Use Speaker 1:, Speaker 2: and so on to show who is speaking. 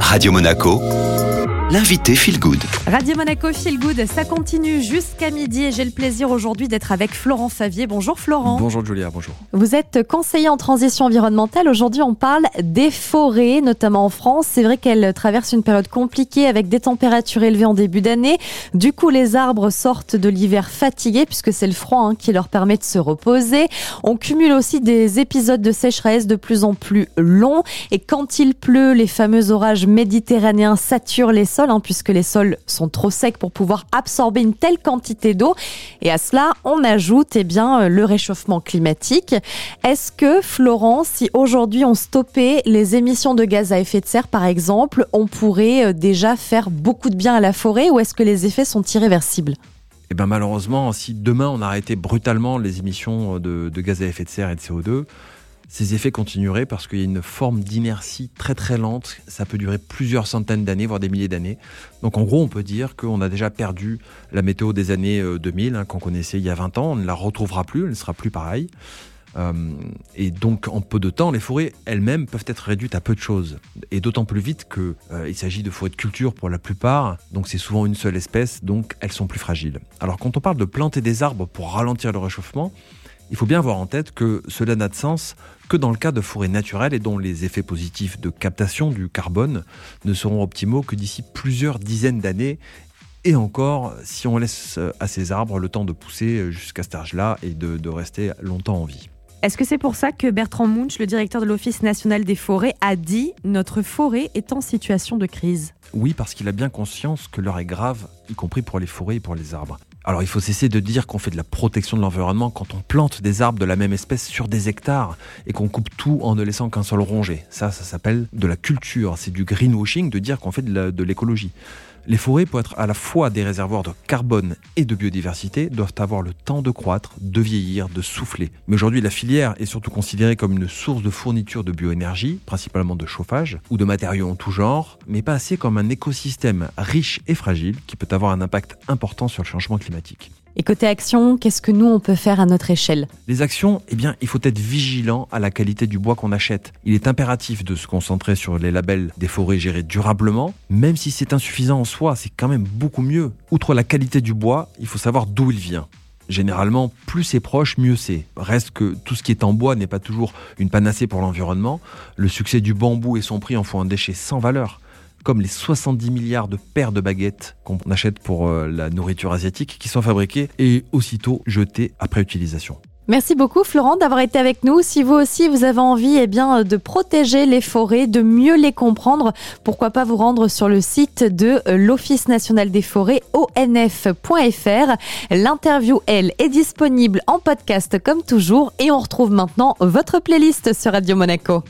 Speaker 1: Radio Monaco, l'invité Feel Good.
Speaker 2: Radio Monaco Feel Good, ça continue jusqu'à midi et j'ai le plaisir aujourd'hui d'être avec Florent Favier. Bonjour Florent.
Speaker 3: Bonjour Julia, bonjour.
Speaker 2: Vous êtes conseiller en transition environnementale. Aujourd'hui, on parle des forêts, notamment en France. C'est vrai qu'elles traversent une période compliquée avec des températures élevées en début d'année. Du coup, les arbres sortent de l'hiver fatigués puisque c'est le froid hein, qui leur permet de se reposer. On cumule aussi des épisodes de sécheresse de plus en plus longs et quand il pleut, les fameux orages méditerranéens saturent les hein, puisque les sols sont trop secs pour pouvoir absorber une telle quantité d'eau. Et à cela, on ajoute eh bien, le réchauffement climatique. Est-ce que, Florent, si aujourd'hui on stoppait les émissions de gaz à effet de serre, par exemple, on pourrait euh, déjà faire beaucoup de bien à la forêt ou est-ce que les effets sont irréversibles?
Speaker 3: Eh bien malheureusement, si demain on arrêtait brutalement les émissions de, de gaz à effet de serre et de CO2, ces effets continueraient parce qu'il y a une forme d'inertie très très lente. Ça peut durer plusieurs centaines d'années, voire des milliers d'années. Donc en gros, on peut dire qu'on a déjà perdu la météo des années 2000, hein, qu'on connaissait il y a 20 ans. On ne la retrouvera plus, elle ne sera plus pareille. Euh, et donc, en peu de temps, les forêts elles-mêmes peuvent être réduites à peu de choses. Et d'autant plus vite qu'il euh, s'agit de forêts de culture pour la plupart, donc c'est souvent une seule espèce, donc elles sont plus fragiles. Alors, quand on parle de planter des arbres pour ralentir le réchauffement, il faut bien avoir en tête que cela n'a de sens que dans le cas de forêts naturelles et dont les effets positifs de captation du carbone ne seront optimaux que d'ici plusieurs dizaines d'années et encore si on laisse à ces arbres le temps de pousser jusqu'à cet âge-là et de, de, rester longtemps en vie.
Speaker 2: Est-ce que c'est pour ça que Bertrand Munch, le directeur de l'Office national des forêts, a dit Notre forêt est en situation de crise
Speaker 3: Oui, parce qu'il a bien conscience que l'heure est grave, y compris pour les forêts et pour les arbres. Alors il faut cesser de dire qu'on fait de la protection de l'environnement quand on plante des arbres de la même espèce sur des hectares et qu'on coupe tout en ne laissant qu'un sol rongé. Ça, ça s'appelle de la culture. C'est du greenwashing de dire qu'on fait de l'écologie. Les forêts, pour être à la fois des réservoirs de carbone et de biodiversité, doivent avoir le temps de croître, de vieillir, de souffler. Mais aujourd'hui, la filière est surtout considérée comme une source de fourniture de bioénergie, principalement de chauffage, ou de matériaux en tout genre, mais pas assez comme un écosystème riche et fragile qui peut avoir un impact important sur le changement climatique.
Speaker 2: Et côté action, qu'est-ce que nous, on peut faire à notre échelle?
Speaker 3: Les actions, eh bien, il faut être vigilant à la qualité du bois qu'on achète. Il est impératif de se concentrer sur les labels des forêts gérées durablement, même si c'est insuffisant en soi, c'est quand même beaucoup mieux. Outre la qualité du bois, il faut savoir d'où il vient. Généralement, plus c'est proche, mieux c'est. Reste que tout ce qui est en bois n'est pas toujours une panacée pour l'environnement. Le succès du bambou et son prix en font un déchet sans valeur comme les 70 milliards de paires de baguettes qu'on achète pour euh, la nourriture asiatique qui sont fabriquées et aussitôt jetées après utilisation.
Speaker 2: Merci beaucoup Florent d'avoir été avec nous. Si vous aussi vous avez envie eh bien, de protéger les forêts, de mieux les comprendre, pourquoi pas vous rendre sur le site de euh, l'Office national des forêts onf.fr. L'interview, elle, est disponible en podcast comme toujours et on retrouve maintenant votre playlist sur Radio Monaco.